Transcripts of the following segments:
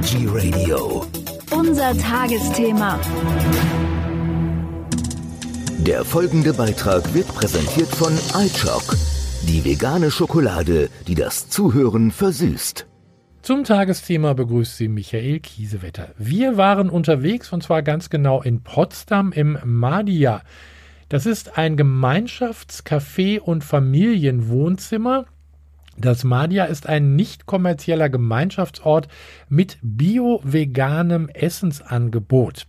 Energy Radio. Unser Tagesthema. Der folgende Beitrag wird präsentiert von iChock, die vegane Schokolade, die das Zuhören versüßt. Zum Tagesthema begrüßt Sie Michael Kiesewetter. Wir waren unterwegs und zwar ganz genau in Potsdam im Madia. Das ist ein Gemeinschaftscafé und Familienwohnzimmer. Das Madia ist ein nicht kommerzieller Gemeinschaftsort mit bio-veganem Essensangebot.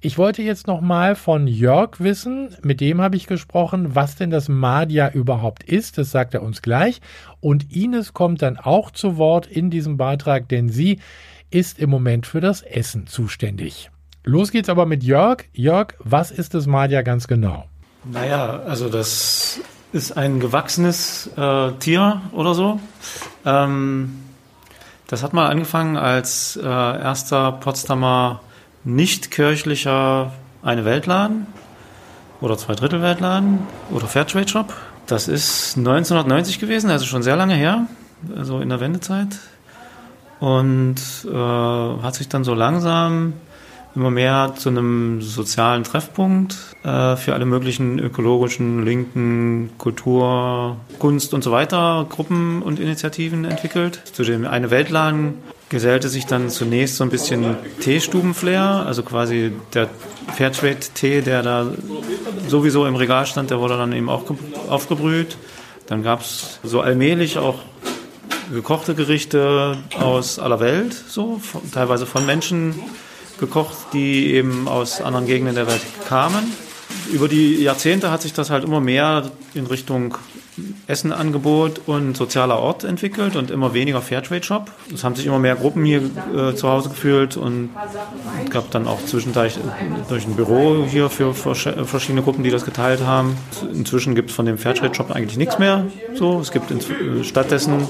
Ich wollte jetzt noch mal von Jörg wissen, mit dem habe ich gesprochen, was denn das Madia überhaupt ist. Das sagt er uns gleich. Und Ines kommt dann auch zu Wort in diesem Beitrag, denn sie ist im Moment für das Essen zuständig. Los geht's aber mit Jörg. Jörg, was ist das Madia ganz genau? Naja, also das ist ein gewachsenes äh, Tier oder so. Ähm, das hat mal angefangen als äh, erster Potsdamer nicht kirchlicher eine Weltladen oder zwei Drittel Weltladen oder Fairtrade Shop. Das ist 1990 gewesen, also schon sehr lange her, also in der Wendezeit. Und äh, hat sich dann so langsam immer mehr zu einem sozialen Treffpunkt äh, für alle möglichen ökologischen, linken, Kultur, Kunst und so weiter Gruppen und Initiativen entwickelt. Zu dem eine Weltladen gesellte sich dann zunächst so ein bisschen Teestubenflair, also quasi der Fairtrade-Tee, der da sowieso im Regal stand, der wurde dann eben auch aufgebrüht. Dann gab es so allmählich auch gekochte Gerichte aus aller Welt, so teilweise von Menschen gekocht, die eben aus anderen Gegenden der Welt kamen. Über die Jahrzehnte hat sich das halt immer mehr in Richtung Essenangebot und sozialer Ort entwickelt und immer weniger Fairtrade-Shop. Es haben sich immer mehr Gruppen hier äh, zu Hause gefühlt und es gab dann auch zwischendurch durch ein Büro hier für verschiedene Gruppen, die das geteilt haben. Inzwischen gibt es von dem Fairtrade-Shop eigentlich nichts mehr. So, es gibt äh, stattdessen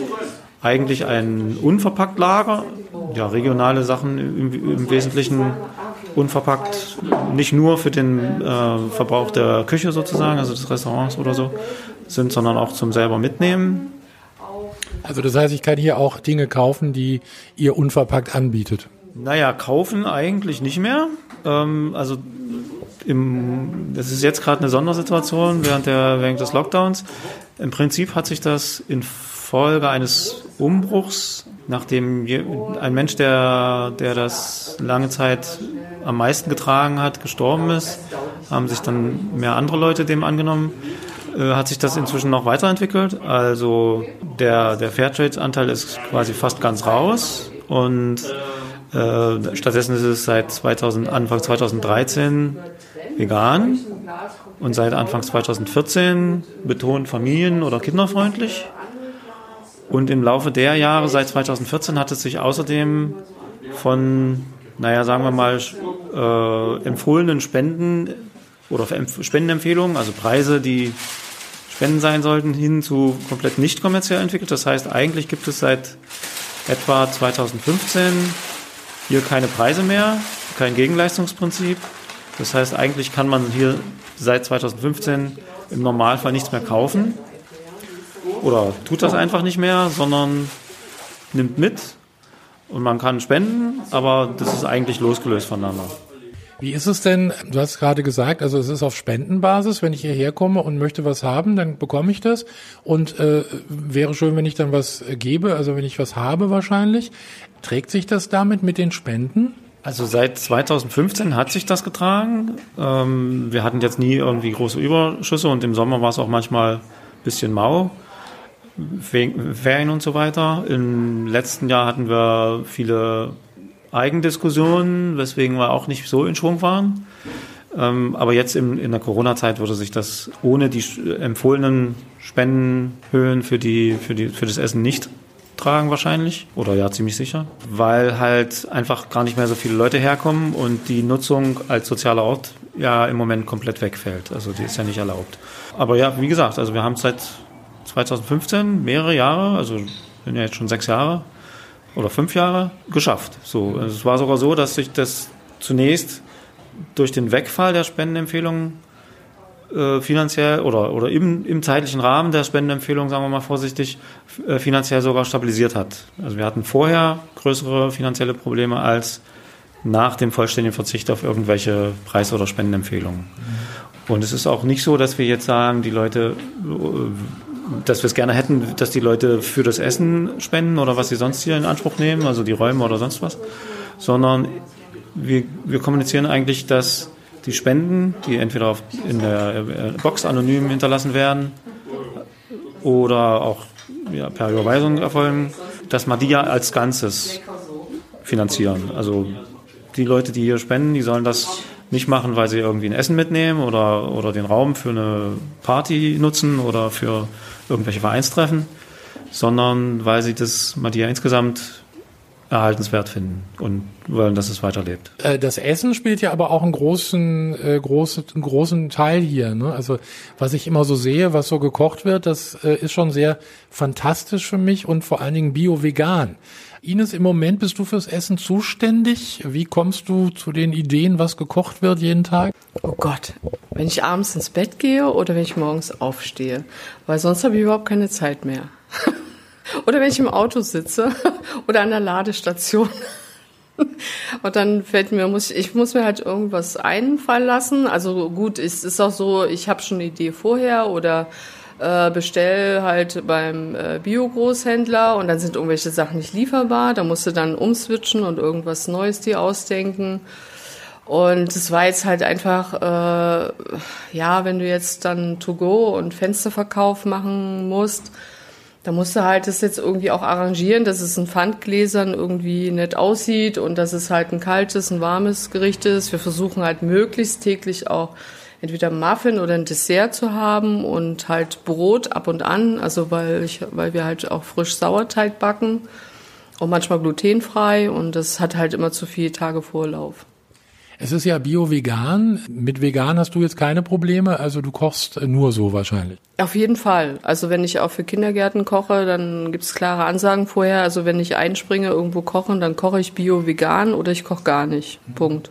eigentlich ein Unverpacktlager, ja, regionale Sachen im, im Wesentlichen unverpackt, nicht nur für den äh, Verbrauch der Küche sozusagen, also des Restaurants oder so, sind, sondern auch zum selber mitnehmen. Also das heißt, ich kann hier auch Dinge kaufen, die ihr unverpackt anbietet. Naja, kaufen eigentlich nicht mehr. Ähm, also im, das ist jetzt gerade eine Sondersituation während, der, während des Lockdowns. Im Prinzip hat sich das in Folge eines Umbruchs, nachdem ein Mensch, der, der das lange Zeit am meisten getragen hat, gestorben ist, haben sich dann mehr andere Leute dem angenommen. Äh, hat sich das inzwischen noch weiterentwickelt. Also der, der Fairtrade-Anteil ist quasi fast ganz raus und äh, stattdessen ist es seit 2000, Anfang 2013 vegan und seit Anfang 2014 betont familien- oder kinderfreundlich. Und im Laufe der Jahre, seit 2014, hat es sich außerdem von, naja, sagen wir mal, äh, empfohlenen Spenden oder Spendenempfehlungen, also Preise, die Spenden sein sollten, hin zu komplett nicht kommerziell entwickelt. Das heißt, eigentlich gibt es seit etwa 2015 hier keine Preise mehr, kein Gegenleistungsprinzip. Das heißt, eigentlich kann man hier seit 2015 im Normalfall nichts mehr kaufen oder tut das einfach nicht mehr, sondern nimmt mit und man kann spenden, aber das ist eigentlich losgelöst voneinander. Wie ist es denn, du hast gerade gesagt, also es ist auf Spendenbasis, wenn ich hierher komme und möchte was haben, dann bekomme ich das und äh, wäre schön, wenn ich dann was gebe, also wenn ich was habe wahrscheinlich. Trägt sich das damit mit den Spenden? Also seit 2015 hat sich das getragen. Ähm, wir hatten jetzt nie irgendwie große Überschüsse und im Sommer war es auch manchmal ein bisschen mau. Ferien und so weiter. Im letzten Jahr hatten wir viele Eigendiskussionen, weswegen wir auch nicht so in Schwung waren. Ähm, aber jetzt in, in der Corona-Zeit würde sich das ohne die empfohlenen Spendenhöhen für, die, für, die, für das Essen nicht tragen wahrscheinlich. Oder ja, ziemlich sicher. Weil halt einfach gar nicht mehr so viele Leute herkommen und die Nutzung als sozialer Ort ja im Moment komplett wegfällt. Also die ist ja nicht erlaubt. Aber ja, wie gesagt, also wir haben seit 2015 mehrere Jahre, also bin ja jetzt schon sechs Jahre oder fünf Jahre, geschafft. So, also es war sogar so, dass sich das zunächst durch den Wegfall der Spendenempfehlungen äh, finanziell oder, oder im, im zeitlichen Rahmen der Spendenempfehlung, sagen wir mal vorsichtig, äh, finanziell sogar stabilisiert hat. Also wir hatten vorher größere finanzielle Probleme als nach dem vollständigen Verzicht auf irgendwelche Preis- oder Spendenempfehlungen. Und es ist auch nicht so, dass wir jetzt sagen, die Leute, äh, dass wir es gerne hätten, dass die Leute für das Essen spenden oder was sie sonst hier in Anspruch nehmen, also die Räume oder sonst was, sondern wir, wir kommunizieren eigentlich, dass die Spenden, die entweder auf, in der äh, Box anonym hinterlassen werden oder auch ja, per Überweisung erfolgen, dass man die ja als Ganzes finanzieren. Also die Leute, die hier spenden, die sollen das nicht machen, weil sie irgendwie ein Essen mitnehmen oder, oder den Raum für eine Party nutzen oder für irgendwelche Vereinstreffen, sondern weil sie das Madia insgesamt erhaltenswert finden und wollen, dass es weiterlebt. Äh, das Essen spielt ja aber auch einen großen, äh, großen, einen großen Teil hier. Ne? Also was ich immer so sehe, was so gekocht wird, das äh, ist schon sehr fantastisch für mich und vor allen Dingen bio-vegan. Ines, im Moment bist du fürs Essen zuständig. Wie kommst du zu den Ideen, was gekocht wird jeden Tag? Oh Gott, wenn ich abends ins Bett gehe oder wenn ich morgens aufstehe, weil sonst habe ich überhaupt keine Zeit mehr. Oder wenn ich im Auto sitze oder an der Ladestation. Und dann fällt mir, muss ich, ich muss mir halt irgendwas einfallen lassen. Also gut, es ist auch so, ich habe schon eine Idee vorher oder äh, bestell halt beim äh, Bio-Großhändler und dann sind irgendwelche Sachen nicht lieferbar. Da musst du dann umswitchen und irgendwas Neues dir ausdenken. Und es war jetzt halt einfach, äh, ja, wenn du jetzt dann To-Go und Fensterverkauf machen musst, da musst du halt das jetzt irgendwie auch arrangieren, dass es in Pfandgläsern irgendwie nett aussieht und dass es halt ein kaltes, ein warmes Gericht ist. Wir versuchen halt möglichst täglich auch entweder Muffin oder ein Dessert zu haben und halt Brot ab und an, also weil ich, weil wir halt auch frisch Sauerteig backen und manchmal glutenfrei und das hat halt immer zu viele Tage Vorlauf. Es ist ja bio-vegan. Mit vegan hast du jetzt keine Probleme, also du kochst nur so wahrscheinlich. Auf jeden Fall. Also wenn ich auch für Kindergärten koche, dann gibt es klare Ansagen vorher. Also wenn ich einspringe, irgendwo kochen, dann koche ich bio-vegan oder ich koche gar nicht. Punkt.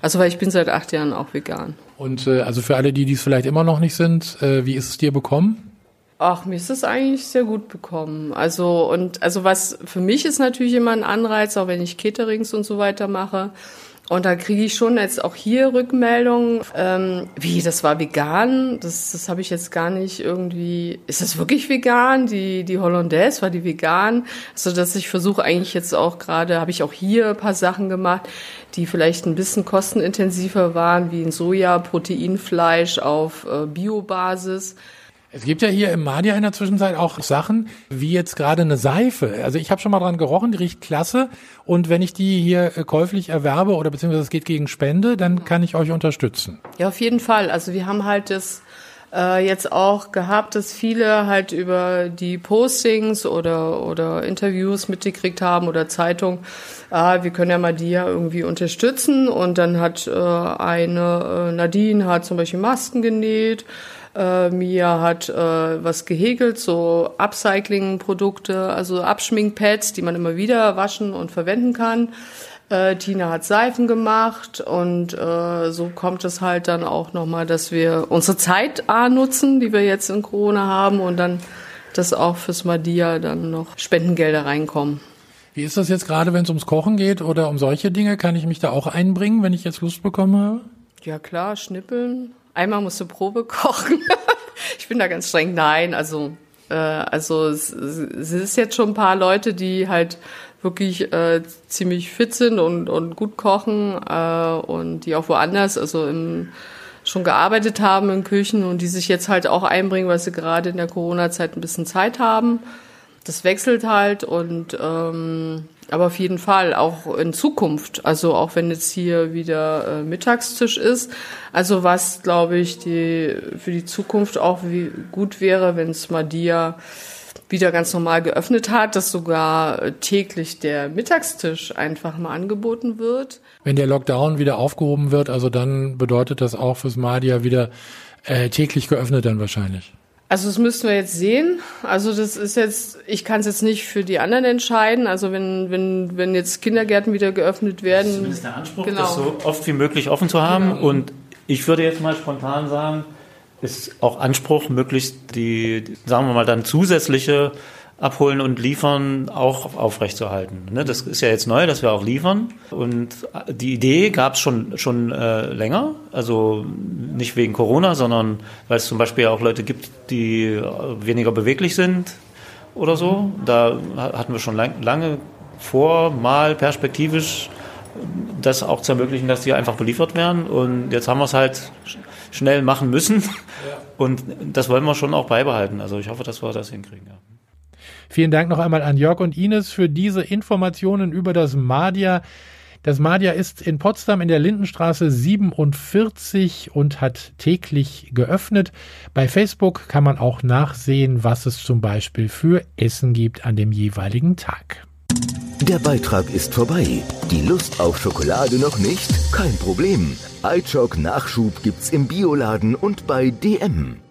Also weil ich bin seit acht Jahren auch vegan. Und äh, also für alle, die dies vielleicht immer noch nicht sind, äh, wie ist es dir bekommen? Ach, mir ist es eigentlich sehr gut bekommen. Also und also was für mich ist natürlich immer ein Anreiz, auch wenn ich Caterings und so weiter mache und da kriege ich schon jetzt auch hier Rückmeldungen, ähm, wie, das war vegan? Das, das habe ich jetzt gar nicht irgendwie. Ist das wirklich vegan? Die, die Hollandaise war die vegan? Also dass ich versuche eigentlich jetzt auch gerade, habe ich auch hier ein paar Sachen gemacht, die vielleicht ein bisschen kostenintensiver waren, wie ein Soja-Proteinfleisch auf äh, Biobasis. Es gibt ja hier im Madia in der Zwischenzeit auch Sachen, wie jetzt gerade eine Seife. Also ich habe schon mal dran gerochen, die riecht klasse. Und wenn ich die hier äh, käuflich erwerbe oder beziehungsweise es geht gegen Spende, dann kann ich euch unterstützen. Ja, auf jeden Fall. Also wir haben halt das äh, jetzt auch gehabt, dass viele halt über die Postings oder, oder Interviews mitgekriegt haben oder Zeitung, ah, wir können ja mal die ja irgendwie unterstützen. Und dann hat äh, eine, äh, Nadine hat zum Beispiel Masken genäht. Äh, Mia hat äh, was gehegelt, so Upcycling-Produkte, also Abschminkpads, die man immer wieder waschen und verwenden kann. Äh, Tina hat Seifen gemacht und äh, so kommt es halt dann auch nochmal, dass wir unsere Zeit A nutzen, die wir jetzt in Corona haben und dann, dass auch fürs Madia dann noch Spendengelder reinkommen. Wie ist das jetzt gerade, wenn es ums Kochen geht oder um solche Dinge? Kann ich mich da auch einbringen, wenn ich jetzt Lust bekommen habe? Ja klar, schnippeln, Einmal musst du Probe kochen. ich bin da ganz streng. Nein, also äh, also es, es ist jetzt schon ein paar Leute, die halt wirklich äh, ziemlich fit sind und, und gut kochen äh, und die auch woanders, also im, schon gearbeitet haben in Küchen und die sich jetzt halt auch einbringen, weil sie gerade in der Corona-Zeit ein bisschen Zeit haben. Das wechselt halt und ähm, aber auf jeden Fall auch in Zukunft. Also auch wenn jetzt hier wieder äh, Mittagstisch ist. Also was, glaube ich, die, für die Zukunft auch wie gut wäre, wenn es Madia wieder ganz normal geöffnet hat, dass sogar äh, täglich der Mittagstisch einfach mal angeboten wird. Wenn der Lockdown wieder aufgehoben wird, also dann bedeutet das auch fürs Madia wieder äh, täglich geöffnet dann wahrscheinlich. Also das müssten wir jetzt sehen. Also das ist jetzt, ich kann es jetzt nicht für die anderen entscheiden. Also wenn, wenn, wenn jetzt Kindergärten wieder geöffnet werden. Das ist zumindest der Anspruch, genau. das so oft wie möglich offen zu haben. Genau. Und ich würde jetzt mal spontan sagen, ist auch Anspruch, möglichst die, sagen wir mal, dann zusätzliche Abholen und Liefern auch aufrechtzuerhalten. Ne, das ist ja jetzt neu, dass wir auch liefern. Und die Idee gab es schon, schon äh, länger. Also nicht wegen Corona, sondern weil es zum Beispiel auch Leute gibt, die weniger beweglich sind oder so. Da hatten wir schon lang, lange vor, mal perspektivisch das auch zu ermöglichen, dass die einfach beliefert werden. Und jetzt haben wir es halt schnell machen müssen. Und das wollen wir schon auch beibehalten. Also ich hoffe, dass wir das hinkriegen. Ja. Vielen Dank noch einmal an Jörg und Ines für diese Informationen über das Madia. Das Madia ist in Potsdam in der Lindenstraße 47 und hat täglich geöffnet. Bei Facebook kann man auch nachsehen, was es zum Beispiel für Essen gibt an dem jeweiligen Tag. Der Beitrag ist vorbei. Die Lust auf Schokolade noch nicht? Kein Problem. iChock Nachschub gibt's im Bioladen und bei DM.